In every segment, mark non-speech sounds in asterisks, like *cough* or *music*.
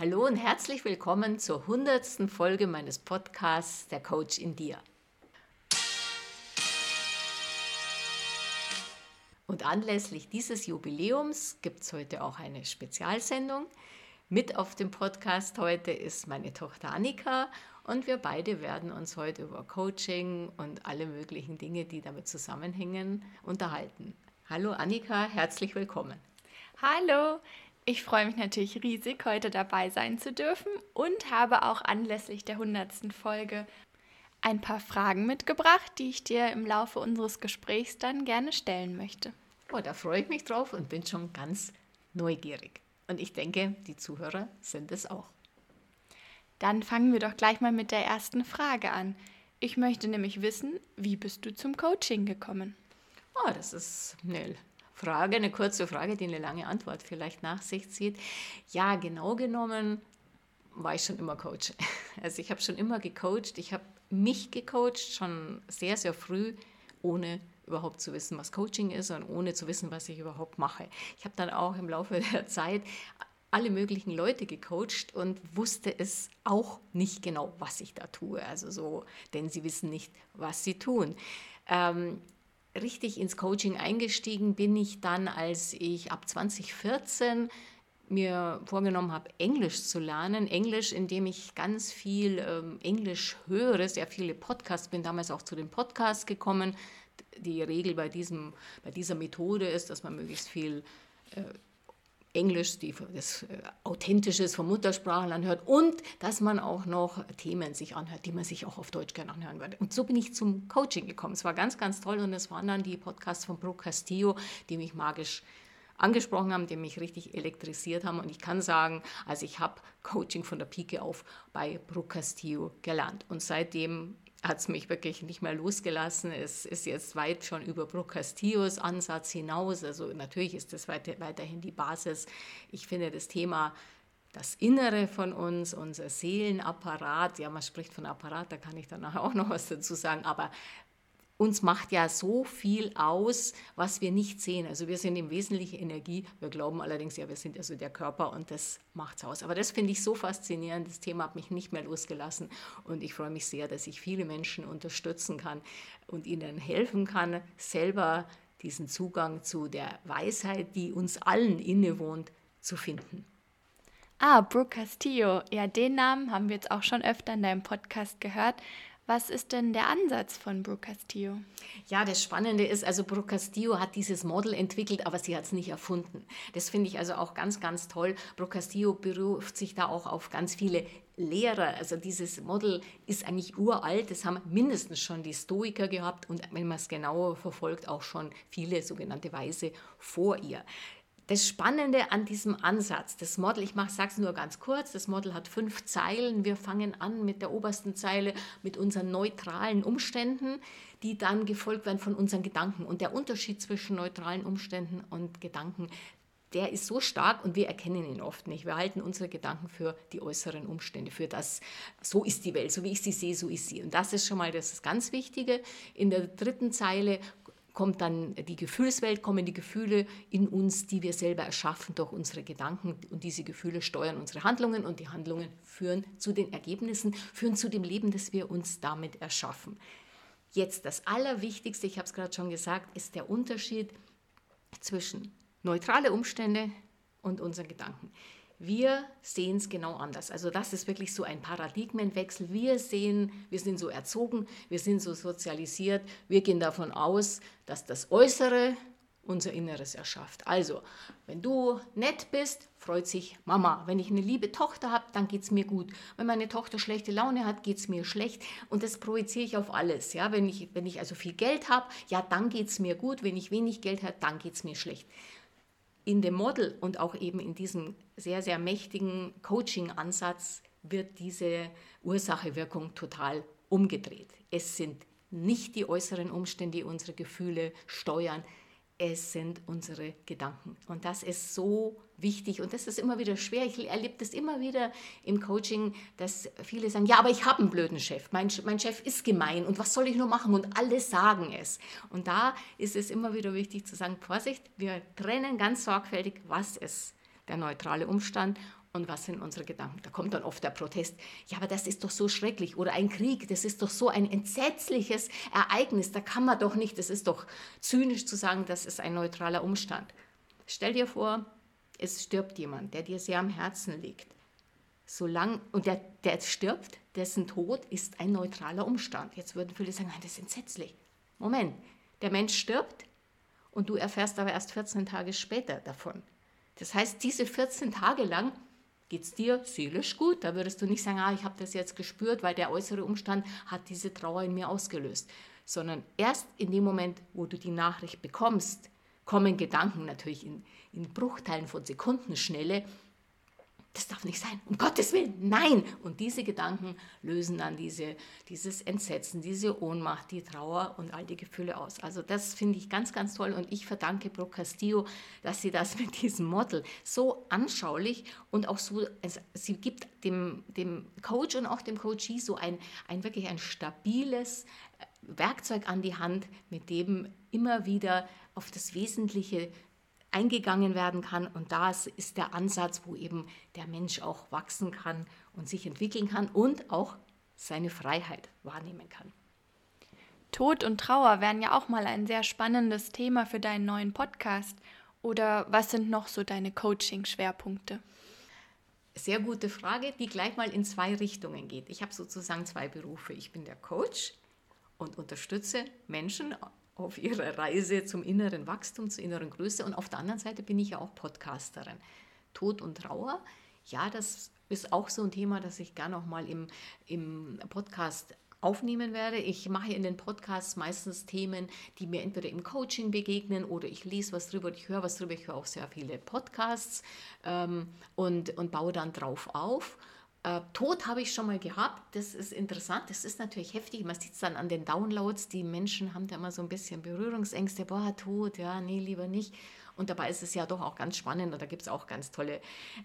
Hallo und herzlich willkommen zur hundertsten Folge meines Podcasts Der Coach in dir. Und anlässlich dieses Jubiläums gibt es heute auch eine Spezialsendung. Mit auf dem Podcast heute ist meine Tochter Annika und wir beide werden uns heute über Coaching und alle möglichen Dinge, die damit zusammenhängen, unterhalten. Hallo Annika, herzlich willkommen. Hallo, ich freue mich natürlich riesig, heute dabei sein zu dürfen und habe auch anlässlich der 100. Folge ein paar Fragen mitgebracht, die ich dir im Laufe unseres Gesprächs dann gerne stellen möchte. Oh, da freue ich mich drauf und bin schon ganz neugierig. Und ich denke, die Zuhörer sind es auch. Dann fangen wir doch gleich mal mit der ersten Frage an. Ich möchte nämlich wissen, wie bist du zum Coaching gekommen? Oh, das ist eine Frage, eine kurze Frage, die eine lange Antwort vielleicht nach sich zieht. Ja, genau genommen war ich schon immer Coach. *laughs* Also ich habe schon immer gecoacht. Ich habe mich gecoacht, schon sehr, sehr früh, ohne überhaupt zu wissen, was Coaching ist und ohne zu wissen, was ich überhaupt mache. Ich habe dann auch im Laufe *laughs* der Zeit alle möglichen Leute gecoacht und wusste es auch nicht genau, was ich da tue. Also so, denn sie wissen nicht, was sie tun. Ähm, richtig ins Coaching eingestiegen bin ich dann, als ich ab 2014 mir vorgenommen habe, Englisch zu lernen. Englisch, indem ich ganz viel ähm, Englisch höre, sehr viele Podcasts, bin damals auch zu den Podcasts gekommen. Die Regel bei, diesem, bei dieser Methode ist, dass man möglichst viel äh, Englisch, die, das äh, Authentisches vom Muttersprachlern hört und dass man auch noch Themen sich anhört, die man sich auch auf Deutsch gerne anhören würde. Und so bin ich zum Coaching gekommen. Es war ganz, ganz toll und es waren dann die Podcasts von Brooke Castillo, die mich magisch angesprochen haben, die mich richtig elektrisiert haben. Und ich kann sagen, also ich habe Coaching von der Pike auf bei Brooke Castillo gelernt. Und seitdem hat es mich wirklich nicht mehr losgelassen. Es ist jetzt weit schon über Brooke Castillos Ansatz hinaus. Also natürlich ist das weiter, weiterhin die Basis. Ich finde das Thema das Innere von uns, unser Seelenapparat, ja, man spricht von Apparat, da kann ich dann auch noch was dazu sagen, aber uns macht ja so viel aus, was wir nicht sehen. Also wir sind im Wesentlichen Energie. Wir glauben allerdings, ja, wir sind also der Körper und das macht's aus. Aber das finde ich so faszinierend. Das Thema hat mich nicht mehr losgelassen und ich freue mich sehr, dass ich viele Menschen unterstützen kann und ihnen helfen kann, selber diesen Zugang zu der Weisheit, die uns allen innewohnt, zu finden. Ah, Brooke Castillo. Ja, den Namen haben wir jetzt auch schon öfter in deinem Podcast gehört. Was ist denn der Ansatz von Brooke Castillo? Ja, das Spannende ist, also Brooke Castillo hat dieses Model entwickelt, aber sie hat es nicht erfunden. Das finde ich also auch ganz, ganz toll. Brooke Castillo beruft sich da auch auf ganz viele Lehrer. Also dieses Model ist eigentlich uralt. Das haben mindestens schon die Stoiker gehabt und wenn man es genauer verfolgt, auch schon viele sogenannte Weise vor ihr das Spannende an diesem Ansatz, das Model, ich sage es nur ganz kurz, das Model hat fünf Zeilen. Wir fangen an mit der obersten Zeile mit unseren neutralen Umständen, die dann gefolgt werden von unseren Gedanken. Und der Unterschied zwischen neutralen Umständen und Gedanken, der ist so stark und wir erkennen ihn oft nicht. Wir halten unsere Gedanken für die äußeren Umstände, für das, so ist die Welt, so wie ich sie sehe, so ist sie. Und das ist schon mal das ganz Wichtige. In der dritten Zeile kommt dann die Gefühlswelt, kommen die Gefühle in uns, die wir selber erschaffen durch unsere Gedanken. Und diese Gefühle steuern unsere Handlungen und die Handlungen führen zu den Ergebnissen, führen zu dem Leben, das wir uns damit erschaffen. Jetzt das Allerwichtigste, ich habe es gerade schon gesagt, ist der Unterschied zwischen neutrale Umstände und unseren Gedanken. Wir sehen es genau anders. Also das ist wirklich so ein Paradigmenwechsel. Wir sehen, wir sind so erzogen, wir sind so sozialisiert, wir gehen davon aus, dass das Äußere unser Inneres erschafft. Also, wenn du nett bist, freut sich Mama. Wenn ich eine liebe Tochter habe, dann geht es mir gut. Wenn meine Tochter schlechte Laune hat, geht es mir schlecht. Und das projiziere ich auf alles. Ja? Wenn, ich, wenn ich also viel Geld habe, ja, dann geht es mir gut. Wenn ich wenig Geld habe, dann geht es mir schlecht in dem Model und auch eben in diesem sehr, sehr mächtigen Coaching-Ansatz wird diese Ursache-Wirkung total umgedreht. Es sind nicht die äußeren Umstände, die unsere Gefühle steuern, es sind unsere Gedanken. Und das ist so wichtig und das ist immer wieder schwer. Ich erlebe das immer wieder im Coaching, dass viele sagen, ja, aber ich habe einen blöden Chef. Mein, mein Chef ist gemein und was soll ich nur machen? Und alle sagen es. Und da ist es immer wieder wichtig zu sagen, Vorsicht, wir trennen ganz sorgfältig, was ist der neutrale Umstand Und was sind unsere Gedanken? Da kommt dann oft der Protest. Ja, aber das ist doch so schrecklich. Oder ein Krieg, das ist doch so ein entsetzliches Ereignis. Da kann man doch nicht, das ist doch zynisch zu sagen, das ist ein neutraler Umstand. Stell dir vor, es stirbt jemand, der dir sehr am Herzen liegt. Solang, und der, der stirbt, dessen Tod ist ein neutraler Umstand. Jetzt würden viele sagen, nein, das ist entsetzlich. Moment, der Mensch stirbt und du erfährst aber erst 14 Tage später davon. Das heißt, diese 14 Tage lang geht es dir seelisch gut. Da würdest du nicht sagen, ah, ich habe das jetzt gespürt, weil der äußere Umstand hat diese Trauer in mir ausgelöst. Sondern erst in dem Moment, wo du die Nachricht bekommst, kommen Gedanken natürlich in, in Bruchteilen von Sekundenschnelle, das darf nicht sein, um Gottes Willen, nein. Und diese Gedanken lösen dann diese, dieses Entsetzen, diese Ohnmacht, die Trauer und all die Gefühle aus. Also das finde ich ganz, ganz toll und ich verdanke Brooke Castillo, dass sie das *laughs* mit diesem Model so anschaulich und auch so, also sie gibt dem, dem Coach und auch dem Coachee so ein, ein wirklich ein stabiles äh, Werkzeug an die Hand, mit dem immer wieder auf das Wesentliche eingegangen werden kann. Und das ist der Ansatz, wo eben der Mensch auch wachsen kann und sich entwickeln kann und auch seine Freiheit wahrnehmen kann. Tod und Trauer wären ja auch mal ein sehr spannendes Thema für deinen neuen Podcast. Oder was sind noch so deine Coaching-Schwerpunkte? Sehr gute Frage, die gleich mal in zwei Richtungen geht. Ich habe sozusagen zwei Berufe. Ich bin der Coach und unterstütze Menschen auf ihrer Reise zum inneren Wachstum, zur inneren Größe. Und auf der anderen Seite bin ich ja auch Podcasterin. Tod und Trauer, ja, das ist auch so ein Thema, das ich gerne auch mal im, im Podcast aufnehmen werde. Ich mache in den Podcasts meistens Themen, die mir entweder im Coaching begegnen oder ich lese was drüber, ich höre was drüber, ich höre auch sehr viele Podcasts ähm, und, und baue dann drauf auf. Äh, Tod habe ich schon mal gehabt. Das ist interessant. Das ist natürlich heftig. Man sieht es dann an den Downloads. Die Menschen haben da immer so ein bisschen Berührungsängste. Boah, Tod, ja, nee, lieber nicht. Und dabei ist es ja doch auch ganz spannend und da gibt es auch ganz tolle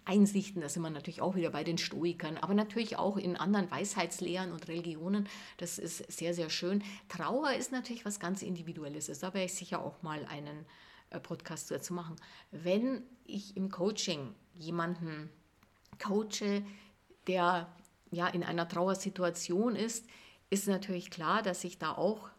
Einsichten. Da sind wir natürlich auch wieder bei den Stoikern, aber natürlich auch in anderen Weisheitslehren und Religionen. Das ist sehr, sehr schön. Trauer ist natürlich was ganz Individuelles. Da werde ich sicher auch mal einen äh, Podcast dazu machen. Wenn ich im Coaching jemanden coache, der ja in einer Trauersituation ist, ist natürlich klar, dass ich da auch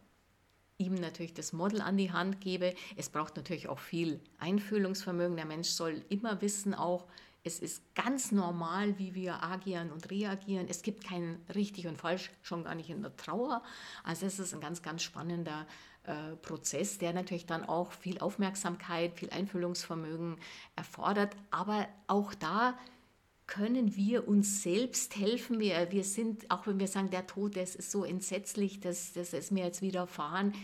ihm natürlich das Model an die Hand gebe. Es braucht natürlich auch viel Einfühlungsvermögen. Der Mensch soll immer wissen auch, es ist ganz normal, wie wir agieren und reagieren. Es gibt kein richtig und falsch, schon gar nicht in der Trauer. Also es ist ein ganz, ganz spannender äh, Prozess, der natürlich dann auch viel Aufmerksamkeit, viel Einfühlungsvermögen erfordert. Aber auch da können wir uns selbst helfen. Wir, wir sind, auch wenn wir sagen, der Tod, das ist so entsetzlich, das, das ist mir jetzt widerfahren.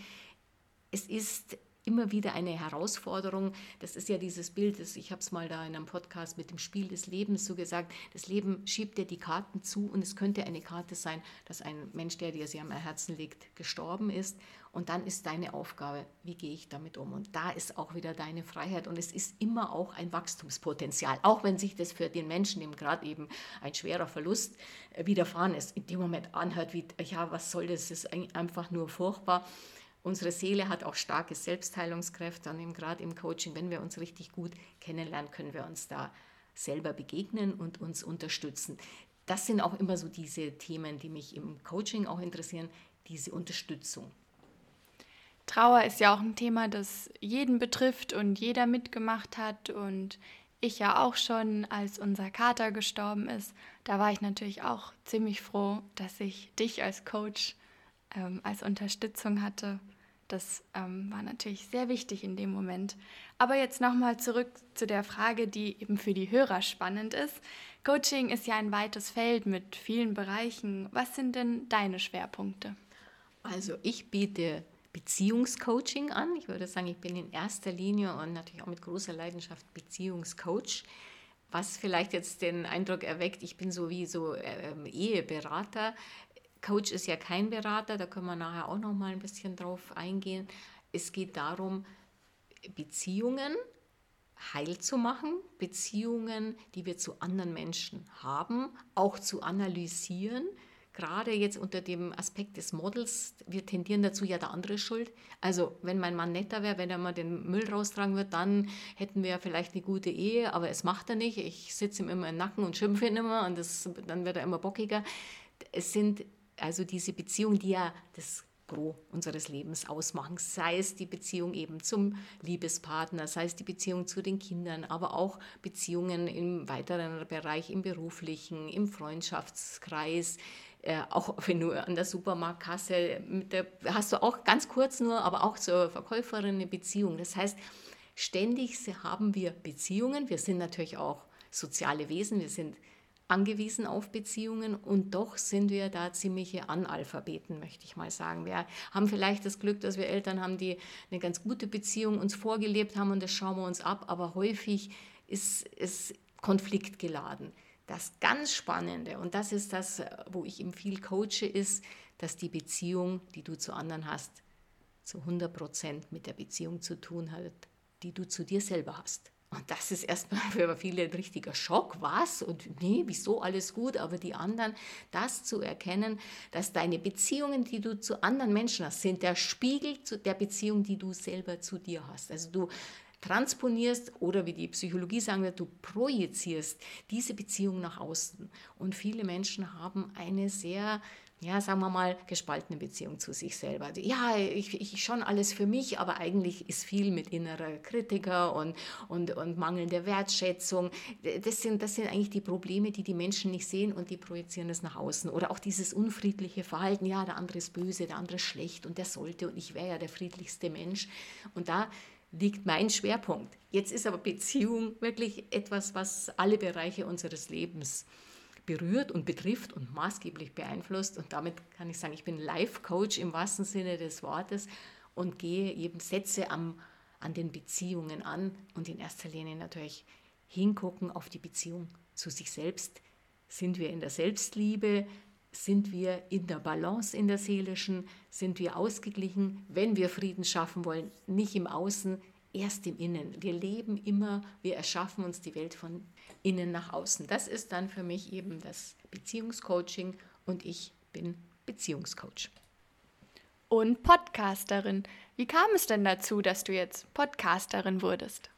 Es ist immer wieder eine Herausforderung. Das ist ja dieses Bild, das, ich habe es mal da in einem Podcast mit dem Spiel des Lebens so gesagt, das Leben schiebt dir die Karten zu und es könnte eine Karte sein, dass ein Mensch, der dir sehr am Herzen liegt, gestorben ist. Und dann ist deine Aufgabe, wie gehe ich damit um? Und da ist auch wieder deine Freiheit und es ist immer auch ein Wachstumspotenzial, auch wenn sich das für den Menschen, dem gerade eben ein schwerer Verlust äh, widerfahren ist, in dem Moment anhört, wie, ja, was soll das, das ist einfach nur furchtbar Unsere Seele hat auch starke Selbstheilungskräfte und gerade im Coaching, wenn wir uns richtig gut kennenlernen, können wir uns da selber begegnen und uns unterstützen. Das sind auch immer so diese Themen, die mich im Coaching auch interessieren, diese Unterstützung. Trauer ist ja auch ein Thema, das jeden betrifft und jeder mitgemacht hat und ich ja auch schon, als unser Kater gestorben ist, da war ich natürlich auch ziemlich froh, dass ich dich als Coach ähm, als Unterstützung hatte. Das ähm, war natürlich sehr wichtig in dem Moment. Aber jetzt nochmal zurück zu der Frage, die eben für die Hörer spannend ist. Coaching ist ja ein weites Feld mit vielen Bereichen. Was sind denn deine Schwerpunkte? Also ich biete Beziehungscoaching an. Ich würde sagen, ich bin in erster Linie und natürlich auch mit großer Leidenschaft Beziehungscoach. Was vielleicht jetzt den Eindruck erweckt, ich bin so wie so äh, Eheberater. Coach ist ja kein Berater, da können wir nachher auch noch mal ein bisschen drauf eingehen. Es geht darum, Beziehungen heil zu machen, Beziehungen, die wir zu anderen Menschen haben, auch zu analysieren, gerade jetzt unter dem Aspekt des Models, wir tendieren dazu, ja, der andere ist schuld. Also, wenn mein Mann netter wäre, wenn er mal den Müll raustragen wird, dann hätten wir vielleicht eine gute Ehe, aber es macht er nicht. Ich sitze ihm immer im Nacken und schimpfe ihn immer und das, dann wird er immer bockiger. Es sind also diese Beziehungen, die ja das Gros unseres Lebens ausmachen, sei es die Beziehung eben zum Liebespartner, sei es die Beziehung zu den Kindern, aber auch Beziehungen im weiteren Bereich, im beruflichen, im Freundschaftskreis, äh, auch wenn du an der Supermarktkasse, der, hast du auch ganz kurz nur, aber auch zur Verkäuferin eine Beziehung. Das heißt, ständig haben wir Beziehungen. Wir sind natürlich auch soziale Wesen, wir sind angewiesen auf Beziehungen und doch sind wir da ziemliche Analphabeten, möchte ich mal sagen. Wir haben vielleicht das Glück, dass wir Eltern haben, die eine ganz gute Beziehung uns vorgelebt haben und das schauen wir uns ab, aber häufig ist es konfliktgeladen. Das ganz Spannende, und das ist das, wo ich ihm viel coache, ist, dass die Beziehung, die du zu anderen hast, zu 100 Prozent mit der Beziehung zu tun hat, die du zu dir selber hast. Und das ist erstmal für viele ein richtiger Schock. Was? Und nee, wieso alles gut? Aber die anderen, das zu erkennen, dass deine Beziehungen, die du zu anderen Menschen hast, sind der Spiegel der Beziehung, die du selber zu dir hast. Also du transponierst oder wie die Psychologie sagen wird, du projizierst diese Beziehung nach außen. Und viele Menschen haben eine sehr ja, sagen wir mal, gespaltene Beziehung zu sich selber. Ja, ich, ich schon alles für mich, aber eigentlich ist viel mit innerer Kritiker und, und, und mangelnder Wertschätzung. Das sind, das sind eigentlich die Probleme, die die Menschen nicht sehen und die projizieren es nach außen. Oder auch dieses unfriedliche Verhalten, ja, der andere ist böse, der andere ist schlecht und der sollte und ich wäre ja der friedlichste Mensch. Und da liegt mein Schwerpunkt. Jetzt ist aber Beziehung wirklich etwas, was alle Bereiche unseres Lebens berührt und betrifft und maßgeblich beeinflusst. Und damit kann ich sagen, ich bin Life-Coach im wahrsten Sinne des Wortes und gehe eben, setze am, an den Beziehungen an und in erster Linie natürlich hingucken auf die Beziehung zu sich selbst. Sind wir in der Selbstliebe? Sind wir in der Balance in der seelischen? Sind wir ausgeglichen? Wenn wir Frieden schaffen wollen, nicht im Außen, erst im Innen. Wir leben immer, wir erschaffen uns die Welt von innen nach außen. Das ist dann für mich eben das Beziehungscoaching und ich bin Beziehungscoach. Und Podcasterin. Wie kam es denn dazu, dass du jetzt Podcasterin wurdest?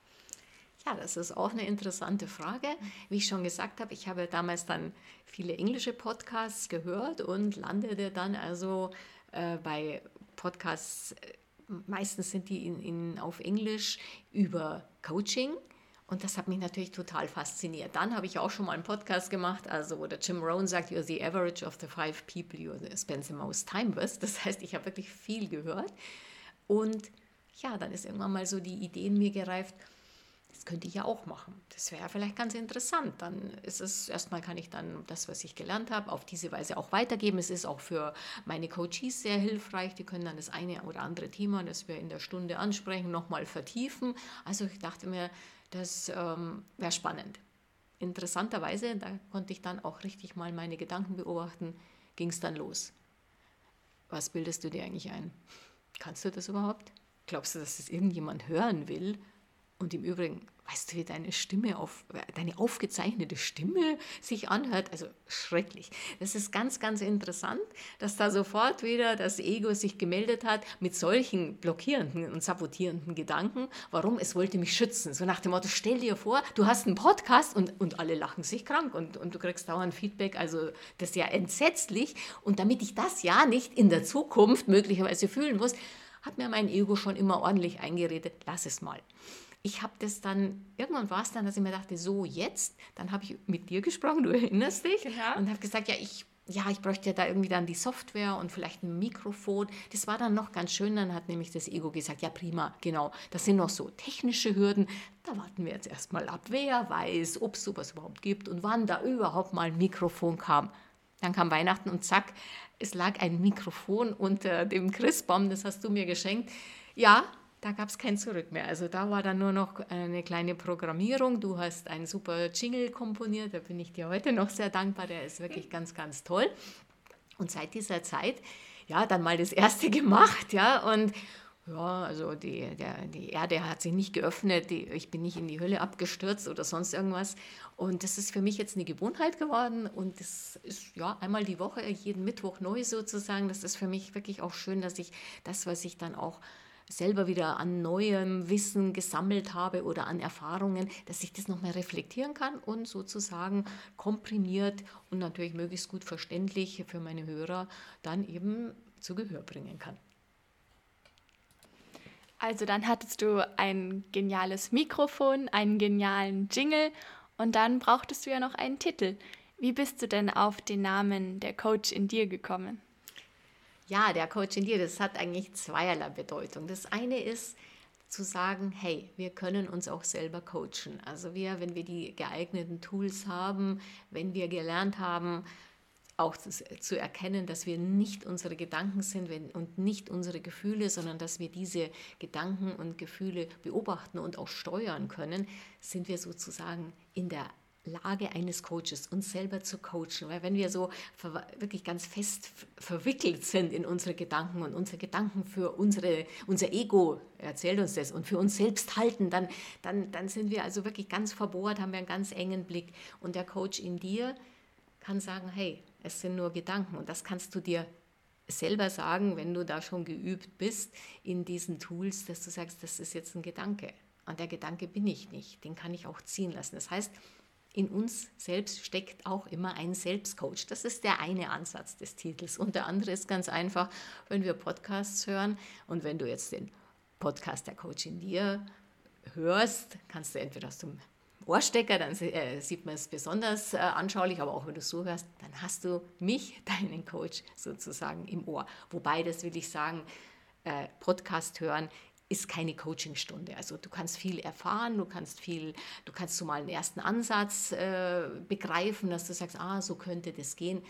Ja, das ist auch eine interessante Frage. Wie ich schon gesagt habe, ich habe damals dann viele englische Podcasts gehört und landete dann also äh, bei Podcasts, äh, meistens sind die in, in, auf Englisch über Coaching und das hat mich natürlich total fasziniert. Dann habe ich auch schon mal einen Podcast gemacht, also wo der Jim Rohn sagt, you're the average of the five people you spend the most time with. Das heißt, ich habe wirklich viel gehört. Und ja, dann ist irgendwann mal so die Idee in mir gereift, das könnte ich ja auch machen. Das wäre vielleicht ganz interessant. Dann ist es, erstmal kann ich dann das, was ich gelernt habe, auf diese Weise auch weitergeben. Es ist auch für meine Coaches sehr hilfreich. Die können dann das eine oder andere Thema, das wir in der Stunde ansprechen, nochmal vertiefen. Also ich dachte mir, das ähm, wäre spannend. Interessanterweise, da konnte ich dann auch richtig mal meine Gedanken beobachten, ging es dann los. Was bildest du dir eigentlich ein? Kannst du das überhaupt? Glaubst du, dass das irgendjemand hören will? Und im Übrigen, weißt du, wie deine Stimme auf, deine aufgezeichnete Stimme sich anhört? Also schrecklich. Das ist ganz, ganz interessant, dass da sofort wieder das Ego sich gemeldet hat mit solchen blockierenden und sabotierenden Gedanken. Warum? Es wollte mich schützen. So nach dem Motto, stell dir vor, du hast einen Podcast und, und alle lachen sich krank und, und du kriegst dauernd Feedback. Also das ist ja entsetzlich. Und damit ich das ja nicht in der Zukunft möglicherweise fühlen muss, hat mir mein Ego schon immer ordentlich eingeredet, lass es mal ich habe das dann, irgendwann war es dann, dass ich mir dachte, so jetzt, dann habe ich mit dir gesprochen, du erinnerst dich, genau. und habe gesagt, ja, ich ja, ich bräuchte ja da irgendwie dann die Software und vielleicht ein Mikrofon. Das war dann noch ganz schön. Dann hat nämlich das Ego gesagt, ja prima, genau, das sind noch so technische Hürden. Da warten wir jetzt erstmal ab, wer weiß, ob es sowas überhaupt gibt und wann da überhaupt mal ein Mikrofon kam. Dann kam Weihnachten und zack, es lag ein Mikrofon unter dem Christbaum, das hast du mir geschenkt. Ja, da gab es kein Zurück mehr. Also da war dann nur noch eine kleine Programmierung. Du hast einen super Jingle komponiert, da bin ich dir heute noch sehr dankbar. Der ist wirklich ganz, ganz toll. Und seit dieser Zeit, ja, dann mal das erste *laughs* gemacht, ja, und ja, also die, der, die Erde hat sich nicht geöffnet, die, ich bin nicht in die Hölle abgestürzt oder sonst irgendwas. Und das ist für mich jetzt eine Gewohnheit geworden und das ist ja einmal die Woche, jeden Mittwoch neu sozusagen. Das ist für mich wirklich auch schön, dass ich das, was ich dann auch selber wieder an neuem Wissen gesammelt habe oder an Erfahrungen, dass ich das nochmal reflektieren kann und sozusagen komprimiert und natürlich möglichst gut verständlich für meine Hörer dann eben zu Gehör bringen kann. Also dann hattest du ein geniales Mikrofon, einen genialen Jingle und dann brauchtest du ja noch einen Titel. Wie bist du denn auf den Namen der Coach in dir gekommen? Ja, der Coach in dir, das hat eigentlich zweierlei Bedeutung. Das eine ist zu sagen, hey, wir können uns auch selber coachen. Also wir, wenn wir die geeigneten Tools haben, wenn wir gelernt haben, auch zu erkennen, dass wir nicht unsere Gedanken sind und nicht unsere Gefühle, sondern dass wir diese Gedanken und Gefühle beobachten und auch steuern können, sind wir sozusagen in der Lage eines Coaches, uns selber zu coachen. Weil wenn wir so wirklich ganz fest verwickelt sind in unsere Gedanken und unsere Gedanken für unsere, unser Ego erzählt uns das und für uns selbst halten, dann, dann, dann sind wir also wirklich ganz verbohrt, haben wir einen ganz engen Blick. Und der Coach in dir kann sagen, hey, es sind nur Gedanken und das kannst du dir selber sagen, wenn du da schon geübt bist in diesen Tools, dass du sagst, das ist jetzt ein Gedanke. Und der Gedanke bin ich nicht, den kann ich auch ziehen lassen. Das heißt, in uns selbst steckt auch immer ein Selbstcoach. Das ist der eine Ansatz des Titels. Und der andere ist ganz einfach, wenn wir Podcasts hören und wenn du jetzt den Podcast der Coach in dir hörst, kannst du entweder aus dem Ohrstecker, dann äh, sieht man es besonders äh, anschaulich, aber auch wenn du so hörst, dann hast du mich, *laughs* deinen Coach, sozusagen im Ohr. Wobei, das will ich sagen, äh, Podcast hören ist keine Coachingstunde. Also du kannst viel erfahren, du kannst viel, du kannst so mal einen ersten Ansatz äh, begreifen, dass du sagst, ah, so könnte das gehen.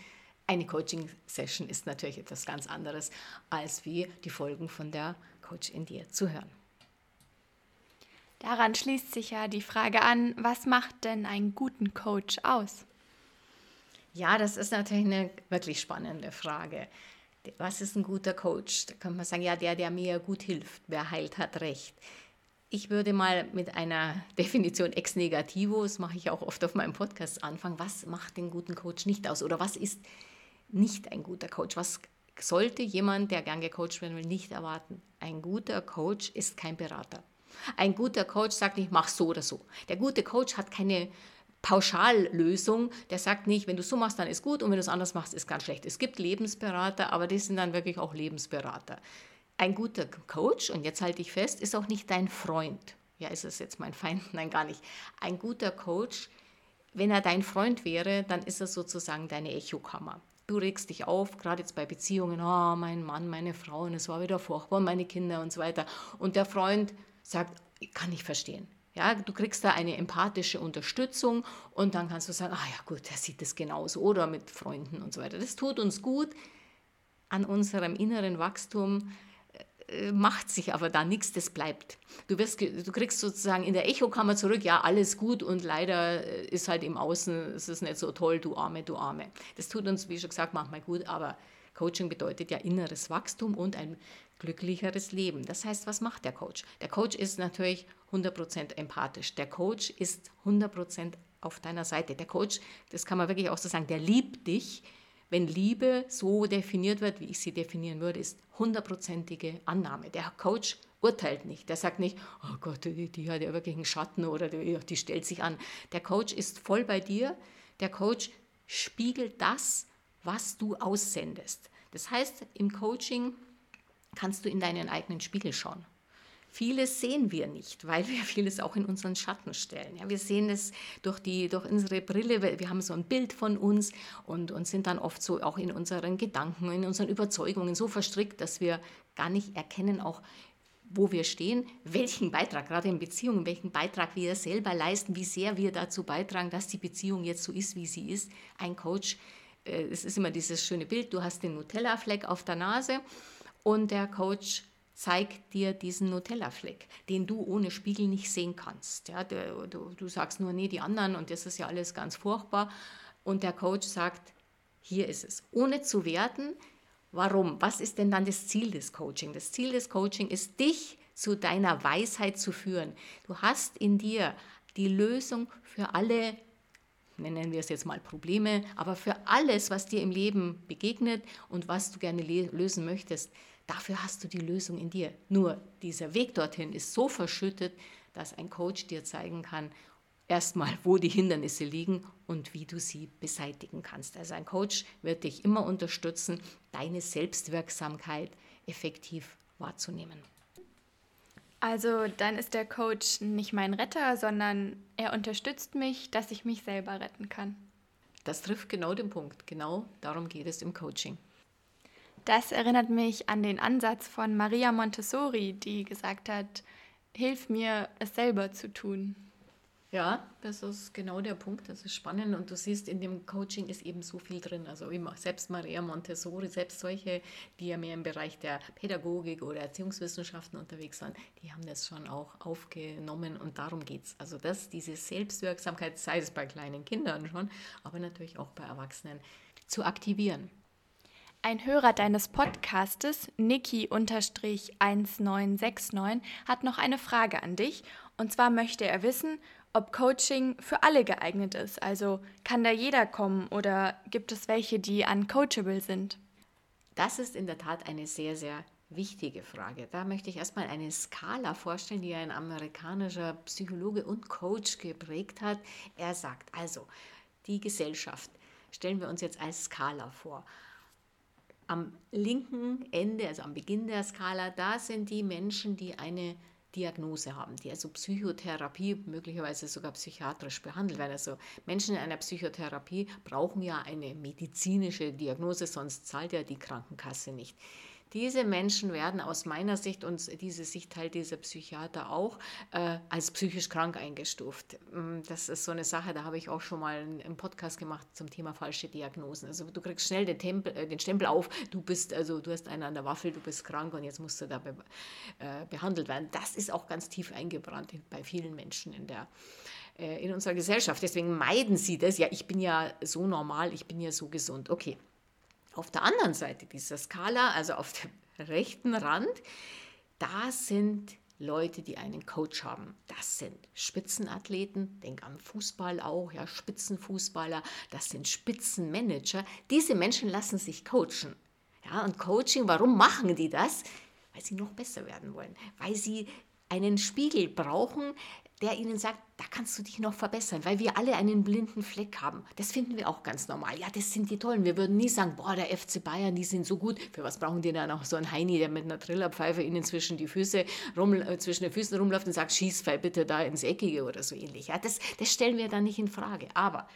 Eine Coaching-Session ist natürlich etwas ganz anderes, als wie die Folgen von der Coach in dir zu hören. Daran schließt sich ja die Frage an, was macht denn einen guten Coach aus? Ja, das ist natürlich eine wirklich spannende Frage. Was ist ein guter Coach? Da kann man sagen, ja, der, der mir gut hilft. Wer heilt, hat recht. Ich würde mal mit einer *laughs* Definition ex negativo, das mache ich auch oft auf meinem Podcast, anfangen. Was macht den guten Coach nicht aus? Oder was ist nicht ein guter Coach? Was sollte jemand, der gern gecoacht werden will, nicht erwarten? Ein guter Coach ist kein Berater. Ein guter Coach sagt nicht, mach so oder so. Der gute Coach hat keine Pauschallösung. Der sagt nicht, wenn du so machst, dann ist gut und wenn du es anders machst, ist ganz schlecht. Es gibt Lebensberater, aber die sind dann wirklich auch Lebensberater. Ein guter Coach, und jetzt halte ich fest, ist auch nicht dein Freund. Ja, ist es jetzt mein Feind? *laughs* Nein, gar nicht. Ein guter Coach, wenn er dein Freund wäre, dann ist er sozusagen deine Echokammer. Du regst dich auf, gerade jetzt bei Beziehungen, oh, mein Mann, meine Frau, und es war wieder furchtbar, meine Kinder und so weiter. Und der Freund sagt, kann ich verstehen. Ja, du kriegst da eine empathische Unterstützung und dann kannst du sagen, ah ja gut, der sieht das genauso oder mit Freunden und so weiter. Das tut uns gut. An unserem inneren Wachstum äh, macht sich aber da nichts, das bleibt. Du, wirst, du kriegst sozusagen in der Echokammer zurück, ja, alles gut und leider äh, ist halt im Außen, es ist nicht so toll, du Arme, du Arme. Das tut uns, wie schon gesagt, manchmal gut, aber Coaching bedeutet ja inneres Wachstum und ein glücklicheres Leben. Das heißt, was macht der Coach? Der Coach ist natürlich 100% empathisch. Der Coach ist 100% auf deiner Seite. Der Coach, das kann man wirklich auch so sagen, der liebt dich. Wenn Liebe so definiert wird, wie ich sie definieren würde, ist hundertprozentige Annahme. Der Coach urteilt nicht. Der sagt nicht, oh Gott, die, die hat ja wirklich einen Schatten oder die, die stellt sich an. Der Coach ist voll bei dir. Der Coach spiegelt das, was du aussendest. Das heißt, im Coaching kannst du in deinen eigenen Spiegel schauen. Vieles sehen wir nicht, weil wir *laughs* vieles auch in unseren Schatten stellen. Ja, wir sehen es durch, die, durch unsere Brille, wir haben so ein Bild von uns und, und sind dann oft so auch in unseren Gedanken, in unseren Überzeugungen so verstrickt, dass wir gar nicht erkennen, auch wo wir stehen, welchen Beitrag, gerade in Beziehungen, welchen Beitrag wir selber leisten, wie sehr wir dazu beitragen, dass die Beziehung jetzt so ist, wie sie ist. Ein Coach, es ist immer dieses schöne Bild, du hast den Nutella-Fleck auf der Nase und der Coach zeigt dir diesen Nutella-Fleck, den du ohne Spiegel nicht sehen kannst. Ja, du, du, du sagst nur, nee, die anderen und das ist ja alles ganz furchtbar. Und der Coach sagt, hier ist es. Ohne zu werten, Warum? Was ist denn dann das Ziel des Coaching? Das Ziel des Coaching ist, dich zu deiner Weisheit zu führen. Du hast in dir die Lösung für alle, nennen wir es jetzt mal Probleme, aber für alles, was dir im Leben begegnet und was du gerne lösen möchtest. Dafür hast du die Lösung in dir. Nur dieser Weg dorthin ist so verschüttet, dass ein Coach dir zeigen kann, erstmal, wo die Hindernisse liegen und wie du sie beseitigen kannst. Also ein Coach wird dich immer unterstützen, deine Selbstwirksamkeit effektiv wahrzunehmen. Also dann ist der Coach nicht mein Retter, sondern er unterstützt mich, dass ich mich selber retten kann. Das trifft genau den Punkt. Genau darum geht es im Coaching. Das erinnert mich an den Ansatz von Maria Montessori, die gesagt hat, hilf mir, es selber zu tun. Ja, das ist genau der Punkt. Das ist spannend und du siehst, in dem Coaching ist eben so viel drin. Also immer, selbst Maria Montessori, selbst solche, die ja mehr im Bereich der Pädagogik oder Erziehungswissenschaften unterwegs sind, die haben das schon auch aufgenommen und darum geht es. Also das, diese Selbstwirksamkeit, sei es bei kleinen Kindern schon, aber natürlich auch bei Erwachsenen, zu aktivieren. Ein Hörer deines Podcastes, Niki-1969, hat noch eine Frage an dich. Und zwar möchte er wissen, ob Coaching für alle geeignet ist. Also kann da jeder kommen oder gibt es welche, die uncoachable sind? Das ist in der Tat eine sehr, sehr wichtige Frage. Da möchte ich erstmal eine Skala vorstellen, die ein amerikanischer Psychologe und Coach geprägt hat. Er sagt also, die Gesellschaft stellen wir uns jetzt als Skala vor. Am linken Ende, also am Beginn der Skala, da sind die Menschen, die eine Diagnose haben, die also Psychotherapie, möglicherweise sogar psychiatrisch behandelt werden. Also Menschen in einer Psychotherapie brauchen ja eine medizinische Diagnose, sonst zahlt ja die Krankenkasse nicht. Diese Menschen werden aus meiner Sicht und diese Sicht teilt dieser Psychiater auch äh, als psychisch krank eingestuft. Mm, das ist so eine Sache, da habe ich auch schon mal einen Podcast gemacht zum Thema falsche Diagnosen. Also du kriegst schnell den, Tempel, äh, den Stempel auf, du bist also du hast einen an der Waffel, du bist krank und jetzt musst du da be äh, behandelt werden. Das ist auch ganz tief eingebrannt bei vielen Menschen in der äh, in unserer Gesellschaft. Deswegen meiden sie das. Ja, ich bin ja so normal, ich bin ja so gesund. Okay, auf der anderen Seite dieser Skala, also auf dem *laughs* rechten Rand, da sind Leute, die einen Coach haben. Das sind Spitzenathleten, denk an Fußball auch, ja, Spitzenfußballer, das sind Spitzenmanager. Diese Menschen lassen sich coachen. Ja, und Coaching, warum machen die das? Weil sie noch besser werden wollen, weil sie einen Spiegel brauchen, der ihnen sagt, da kannst du dich noch verbessern, weil wir alle einen blinden Fleck haben. Das finden wir auch ganz normal. Ja, das sind die Tollen. Wir würden nie sagen, boah, der FC Bayern, die sind so gut. Für was brauchen die dann auch so einen Heini, der mit einer Trillerpfeife ihnen zwischen die Füße rum, äh, zwischen den Füßen rumläuft und sagt, schieß bitte da ins Eckige oder so ähnlich. Ja, das, das stellen wir dann nicht in Frage. Aber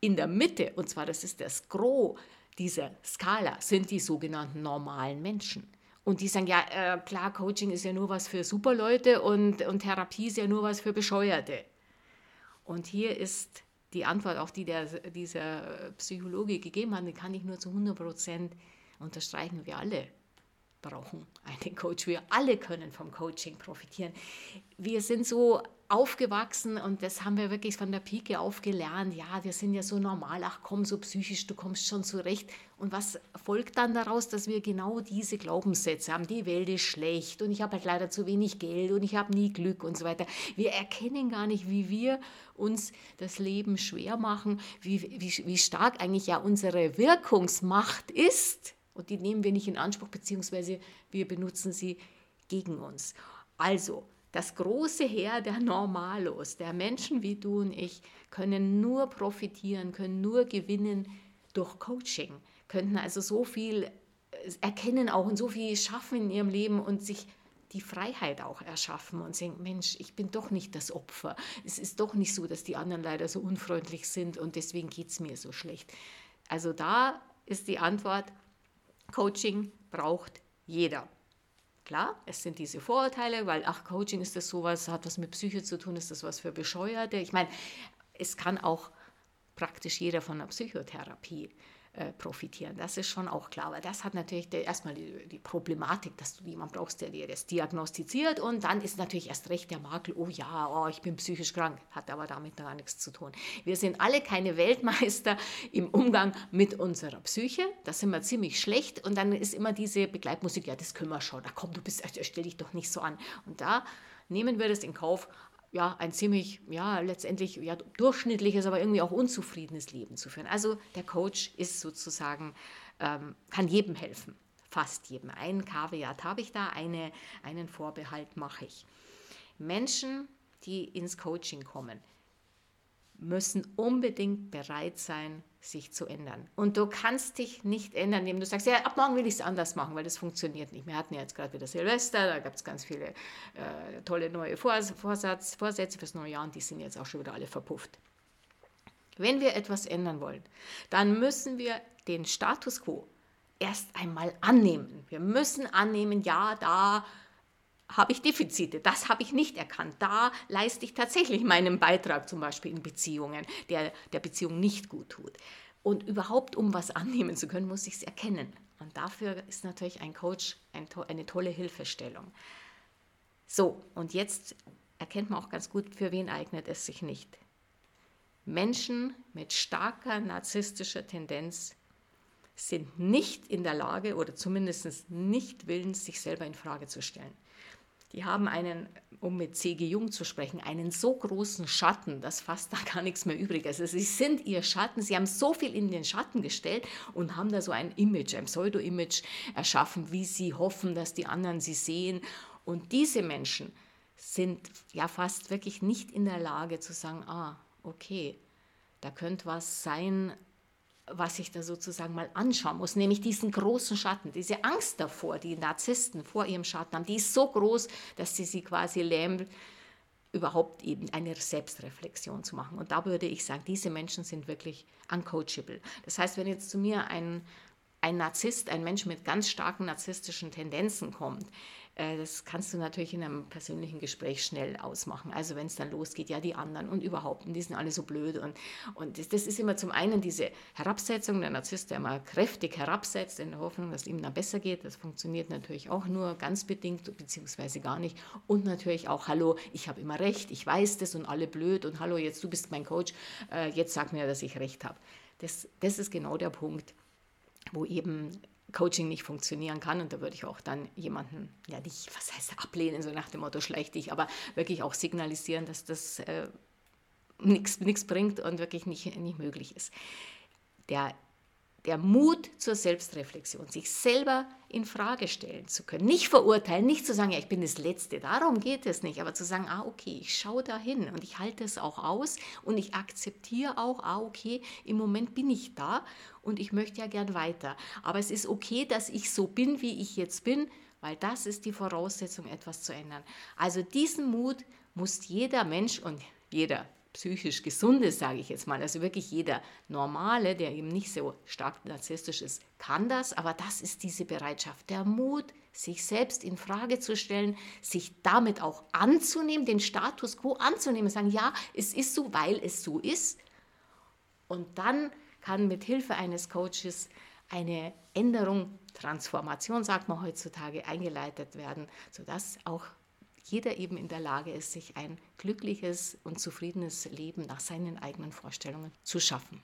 in der Mitte, und zwar das ist das Gros dieser Skala, sind die sogenannten normalen Menschen. Und die sagen, ja, äh, klar, Coaching ist ja nur was für Superleute und, und Therapie ist ja nur was für Bescheuerte. Und hier ist die Antwort, auch die der, dieser Psychologe gegeben hat, die kann ich nur zu 100 Prozent unterstreichen. Wir alle brauchen einen Coach. Wir alle können vom Coaching profitieren. Wir sind so aufgewachsen und das haben wir wirklich von der Pike auf gelernt. Ja, wir sind ja so normal, ach komm, so psychisch, du kommst schon zurecht. Und was folgt dann daraus, dass wir genau diese Glaubenssätze haben? Die Welt ist schlecht und ich habe halt leider zu wenig Geld und ich habe nie Glück und so weiter. Wir erkennen gar nicht, wie wir uns das Leben schwer machen, wie, wie, wie stark eigentlich ja unsere Wirkungsmacht ist. Und die nehmen wir nicht in Anspruch, beziehungsweise wir benutzen sie gegen uns. Also, das große Heer der Normalos, der Menschen wie du und ich, können nur profitieren, können nur gewinnen durch Coaching, könnten also so viel äh, erkennen auch und so viel schaffen in ihrem Leben und sich die Freiheit auch erschaffen und sagen, Mensch, ich bin doch nicht das Opfer. Es ist doch nicht so, dass die anderen leider so unfreundlich sind und deswegen geht es mir so schlecht. Also da ist die Antwort, Coaching braucht jeder. Klar, es sind diese Vorurteile, weil, ach, Coaching ist das sowas, hat was mit Psyche zu tun, ist das was für Bescheuerte. Ich meine, es kann auch praktisch jeder von der Psychotherapie äh, profitieren. Das ist schon auch klar. Aber das hat natürlich der, erstmal die, die, Problematik, dass du jemanden brauchst, der dir das diagnostiziert und dann ist natürlich erst recht der Makel, oh ja, oh, ich bin psychisch krank, hat aber damit gar nichts zu tun. Wir sind alle keine Weltmeister im Umgang mit unserer Psyche. Da sind wir ziemlich schlecht und dann ist immer diese Begleitmusik, ja, das können wir schon. Da komm, du bist, stell dich doch nicht so an. Und da nehmen wir das in Kauf, ja, ein ziemlich, ja, letztendlich ja, durchschnittliches, aber irgendwie auch unzufriedenes Leben zu führen. Also der Coach ist sozusagen, ähm, kann jedem helfen, fast jedem. Ein Kaviat habe ich da, eine, einen Vorbehalt mache ich. Menschen, die ins Coaching kommen, müssen unbedingt bereit sein, sich zu ändern. Und du kannst dich nicht ändern, indem du sagst, ja, ab morgen will ich es anders machen, weil das funktioniert nicht. Wir hatten ja jetzt gerade wieder Silvester, da gab es ganz viele äh, tolle neue Vors Vorsatz, Vorsätze fürs neue Jahr und die sind jetzt auch schon wieder alle verpufft. Wenn wir etwas ändern wollen, dann müssen wir den Status quo erst einmal annehmen. Wir müssen annehmen, ja, da habe ich Defizite, das habe ich nicht erkannt. Da leiste ich tatsächlich meinen Beitrag zum Beispiel in Beziehungen, der der Beziehung nicht gut tut. Und überhaupt, um was annehmen zu können, muss ich es erkennen. Und dafür ist natürlich ein Coach eine tolle Hilfestellung. So, und jetzt erkennt man auch ganz gut, für wen eignet es sich nicht. Menschen mit starker narzisstischer Tendenz sind nicht in der Lage oder zumindest nicht willens, sich selber in Frage zu stellen. Die haben einen, um mit C.G. Jung zu sprechen, einen so großen Schatten, dass fast da gar nichts mehr übrig ist. Also sie sind ihr Schatten, sie haben so viel in den Schatten gestellt und haben da so ein Image, ein Pseudo-Image erschaffen, wie sie hoffen, dass die anderen sie sehen. Und diese Menschen sind ja fast wirklich nicht in der Lage zu sagen, ah, okay, da könnte was sein, was ich da sozusagen mal anschauen muss, nämlich diesen großen Schatten, diese Angst davor, die Narzissten vor ihrem Schatten haben, die ist so groß, dass sie sie quasi lähmt, überhaupt eben eine Selbstreflexion zu machen. Und da würde ich sagen, diese Menschen sind wirklich uncoachable. Das heißt, wenn jetzt zu mir ein, ein Narzisst, ein Mensch mit ganz starken narzisstischen Tendenzen kommt, das kannst du natürlich in einem persönlichen Gespräch schnell ausmachen. Also wenn es dann losgeht, ja, die anderen und überhaupt, und die sind alle so blöd. Und, und das, das ist immer zum einen diese Herabsetzung, der Narzisst, der immer kräftig herabsetzt, in der Hoffnung, dass es ihm dann besser geht. Das funktioniert natürlich auch nur ganz bedingt, beziehungsweise gar nicht. Und natürlich auch, hallo, ich habe immer recht, ich weiß das und alle blöd und hallo, jetzt du bist mein Coach, äh, jetzt sag mir, dass ich recht habe. Das, das ist genau der Punkt, wo eben Coaching nicht funktionieren kann. Und da würde ich auch dann jemanden, ja nicht, was heißt ablehnen, so nach dem Motto schlecht dich, aber wirklich auch signalisieren, dass das äh, nichts bringt und wirklich nicht, nicht möglich ist. Der der Mut zur Selbstreflexion, sich selber in Frage stellen zu können, nicht verurteilen, nicht zu sagen, ja, ich bin das Letzte, darum geht es nicht, aber zu sagen, ah, okay, ich schaue da hin und ich halte es auch aus und ich akzeptiere auch, ah, okay, im Moment bin ich da und ich möchte ja gern weiter. Aber es ist okay, dass ich so bin, wie ich jetzt bin, weil das ist die Voraussetzung, etwas zu ändern. Also diesen Mut muss jeder Mensch und jeder psychisch gesunde, sage ich jetzt mal, also wirklich jeder normale, der eben nicht so stark narzisstisch ist, kann das, aber das ist diese Bereitschaft, der Mut, sich selbst in Frage zu stellen, sich damit auch anzunehmen, den Status quo anzunehmen, sagen, ja, es ist so, weil es so ist. Und dann kann mit Hilfe eines Coaches eine Änderung, Transformation, sagt man heutzutage, eingeleitet werden, sodass auch jeder eben in der Lage ist, sich ein glückliches und zufriedenes Leben nach seinen eigenen Vorstellungen zu schaffen.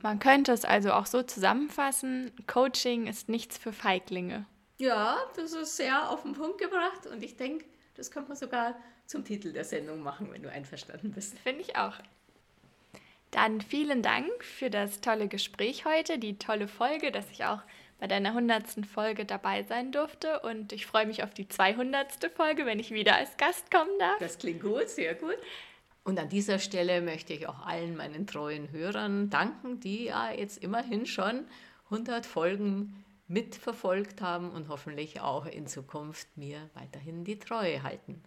Man könnte es also auch so zusammenfassen, Coaching ist nichts für Feiglinge. Ja, das ist sehr auf den Punkt gebracht und ich denke, das könnte man sogar zum Titel der Sendung machen, wenn du einverstanden bist. Finde ich auch. Dann vielen Dank für das tolle Gespräch heute, die tolle Folge, dass ich auch bei deiner hundertsten Folge dabei sein durfte. Und ich freue mich auf die 200. Folge, wenn ich wieder als Gast kommen darf. Das klingt gut, sehr gut. Und an dieser Stelle möchte ich auch allen meinen treuen Hörern danken, die ja jetzt immerhin schon 100 Folgen mitverfolgt haben und hoffentlich auch in Zukunft mir weiterhin die Treue halten.